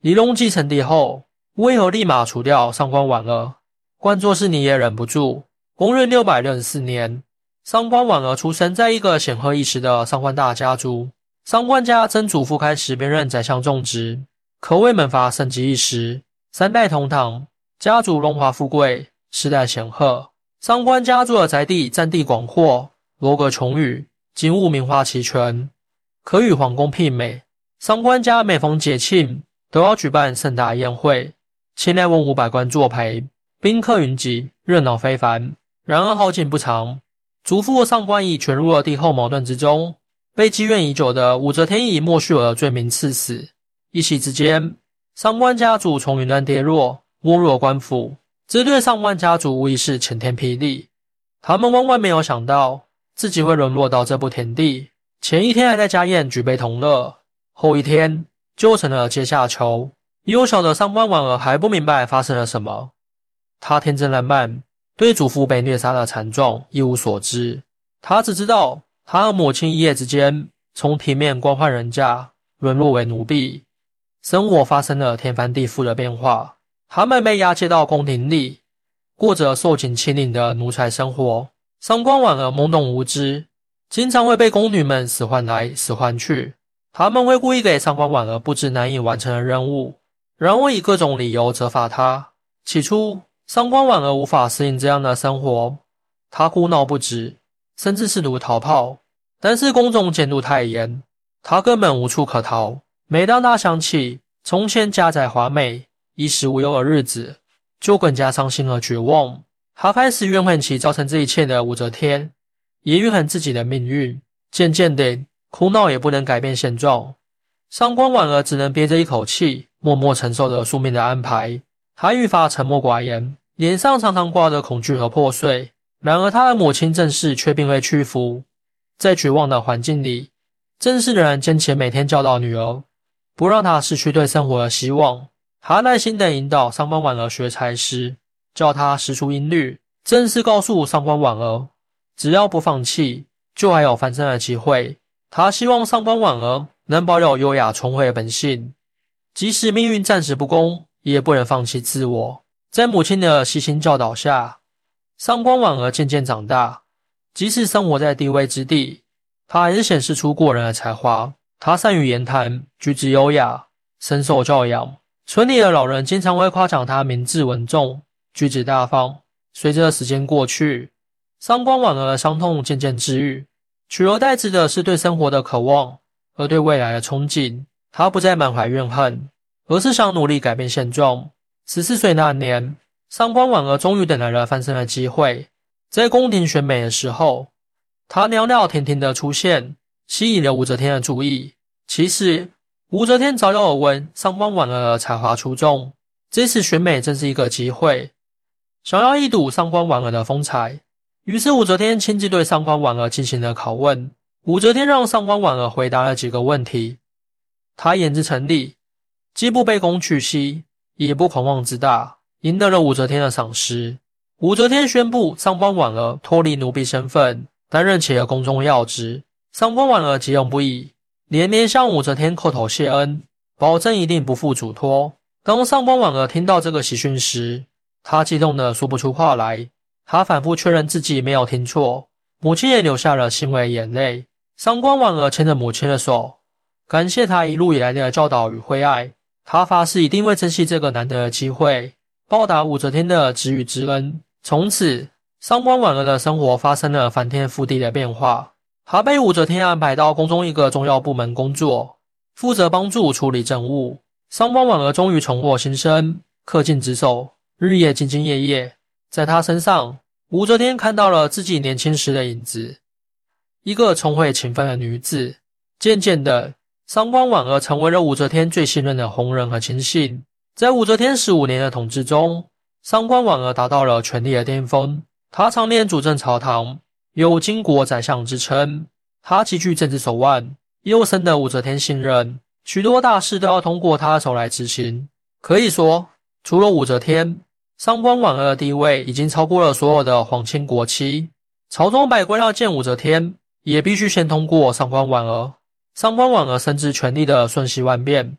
李隆继承帝后，为何立马除掉上官婉儿？官作是你也忍不住。公元六百六十四年，上官婉儿出生在一个显赫一时的上官大家族。上官家曾祖父开始便任宰相种植，可谓门阀盛极一时，三代同堂，家族荣华富贵，世代显赫。上官家族的宅地占地广阔，楼阁琼宇，景物名画齐全，可与皇宫媲美。上官家每逢节庆都要举办盛大宴会，千来文武百官作陪，宾客云集，热闹非凡。然而好景不长，祖父上官仪卷入了帝后矛盾之中。被积怨已久的武则天以莫须有的罪名赐死，一夕之间，上官家族从云端跌落，没入了官府。这对上官家族无疑是晴天霹雳。他们万万没有想到自己会沦落到这步田地。前一天还在家宴举杯同乐，后一天就成了阶下囚。幼小的上官婉儿还不明白发生了什么，她天真烂漫，对祖父被虐杀的惨状一无所知。她只知道。她和母亲一夜之间从体面官宦人家沦落为奴婢，生活发生了天翻地覆的变化。他们被押解到宫廷里，过着受尽欺凌的奴才生活。上官婉儿懵懂无知，经常会被宫女们使唤来使唤去。他们会故意给上官婉儿布置难以完成的任务，然后以各种理由责罚她。起初，上官婉儿无法适应这样的生活，她哭闹不止。甚至试图逃跑，但是公众监督太严，他根本无处可逃。每当他想起从前家宅华美、衣食无忧的日子，就更加伤心和绝望。他开始怨恨起造成这一切的武则天，也怨恨自己的命运。渐渐的，哭闹也不能改变现状。上官婉儿只能憋着一口气，默默承受着宿命的安排。她愈发沉默寡言，脸上常常挂着恐惧和破碎。然而，她的母亲郑氏却并未屈服。在绝望的环境里，郑氏仍然坚持每天教导女儿，不让她失去对生活的希望。她耐心地引导上官婉儿学才诗，教她识出音律。郑氏告诉上官婉儿，只要不放弃，就还有翻身的机会。他希望上官婉儿能保有优雅聪慧的本性，即使命运暂时不公，也不能放弃自我。在母亲的悉心教导下。上官婉儿渐渐长大，即使生活在低微之地，她还是显示出过人的才华。她善于言谈，举止优雅，深受教养。村里的老人经常会夸奖她明智稳重，举止大方。随着时间过去，上官婉儿的伤痛渐渐治愈，取而代之的是对生活的渴望和对未来的憧憬。她不再满怀怨恨，而是想努力改变现状。十四岁那年。上官婉儿终于等来了翻身的机会，在宫廷选美的时候，她袅袅婷婷的出现，吸引了武则天的注意。其实，武则天早有耳闻上官婉儿才华出众，这次选美正是一个机会，想要一睹上官婉儿的风采。于是，武则天亲自对上官婉儿进行了拷问。武则天让上官婉儿回答了几个问题，她言之成立，既不卑躬屈膝，也不狂妄自大。赢得了武则天的赏识。武则天宣布上官婉儿脱离奴婢身份，担任起了宫中要职。上官婉儿激动不已，连连向武则天叩头谢恩，保证一定不负嘱托。当上官婉儿听到这个喜讯时，她激动的说不出话来。她反复确认自己没有听错，母亲也流下了欣慰眼泪。上官婉儿牵着母亲的手，感谢她一路以来的教导与惠爱。她发誓一定会珍惜这个难得的机会。报答武则天的知遇之恩。从此，上官婉儿的生活发生了翻天覆地的变化。她被武则天安排到宫中一个重要部门工作，负责帮助处理政务。上官婉儿终于重获新生，恪尽职守，日夜兢兢业业。在她身上，武则天看到了自己年轻时的影子，一个聪慧勤奋的女子。渐渐的，上官婉儿成为了武则天最信任的红人和亲信。在武则天十五年的统治中，上官婉儿达到了权力的巅峰。她常年主政朝堂，有巾帼宰相之称。她极具政治手腕，又深得武则天信任，许多大事都要通过她手来执行。可以说，除了武则天，上官婉儿的地位已经超过了所有的皇亲国戚。朝中百官要见武则天，也必须先通过上官婉儿。上官婉儿深知权力的瞬息万变。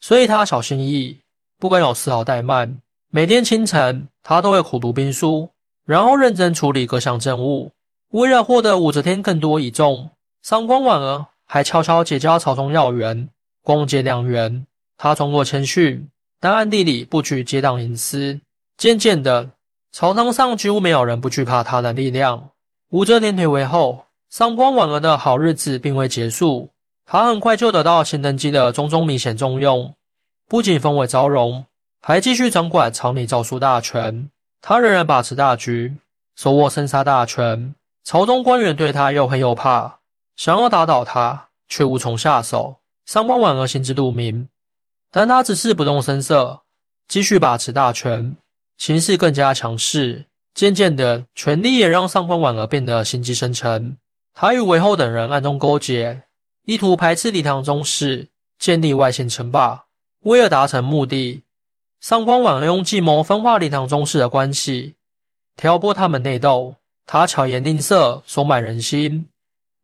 所以他小心翼翼，不敢有丝毫怠慢。每天清晨，他都会苦读兵书，然后认真处理各项政务。为了获得武则天更多倚重，上官婉儿还悄悄结交朝中要员，共结良缘。他通过谦逊，但暗地里不拘结党营私。渐渐的，朝堂上几乎没有人不惧怕他的力量。武则天退位后，上官婉儿的好日子并未结束。他很快就得到新登基的中宗明显重用，不仅封为昭容，还继续掌管朝里诏书大权。他仍然把持大局，手握生杀大权。朝中官员对他又恨又怕，想要打倒他，却无从下手。上官婉儿心知肚明，但他只是不动声色，继续把持大权，形势更加强势。渐渐的，权力也让上官婉儿变得心机深沉。他与韦后等人暗中勾结。意图排斥李唐宗室，建立外姓称霸。为了达成目的，上官婉儿用计谋分化李唐宗室的关系，挑拨他们内斗。他巧言令色，收买人心。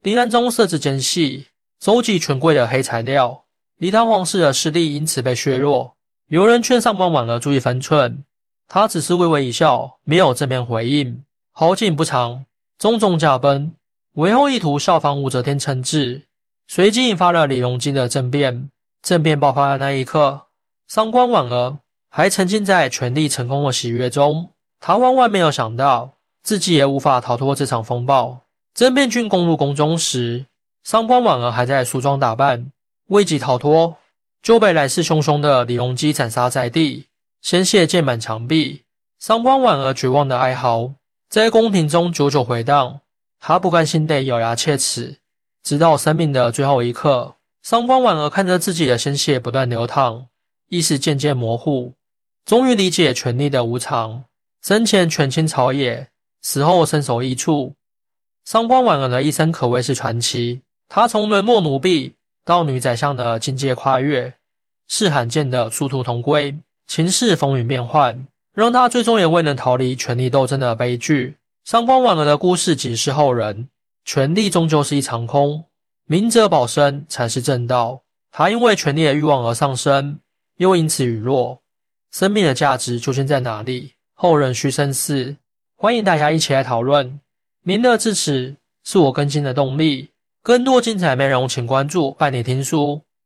李唐宗设置奸细，收集权贵的黑材料，李唐皇室的势力因此被削弱。有人劝上官婉儿注意分寸，他只是微微一笑，没有正面回应。好景不长，中宗驾崩，韦后意图效仿武则天称制。随即引发了李隆基的政变。政变爆发的那一刻，上官婉儿还沉浸在权力成功的喜悦中。他万万没有想到，自己也无法逃脱这场风暴。政变军攻入宫中时，上官婉儿还在梳妆打扮，未及逃脱，就被来势汹汹的李隆基斩杀在地，鲜血溅满墙壁。上官婉儿绝望的哀嚎在宫廷中久久回荡。她不甘心地咬牙切齿。直到生命的最后一刻，上官婉儿看着自己的鲜血不断流淌，意识渐渐模糊，终于理解权力的无常。生前权倾朝野，死后身首异处。上官婉儿的一生可谓是传奇。她从沦落奴婢到女宰相的境界跨越，是罕见的殊途同归。情势风云变幻，让他最终也未能逃离权力斗争的悲剧。上官婉儿的故事警示后人。权力终究是一场空，明哲保身才是正道。他因为权力的欲望而上升，又因此陨落。生命的价值究竟在哪里？后人需深思。欢迎大家一起来讨论。您的支持是我更新的动力。更多精彩内容，请关注伴你听书。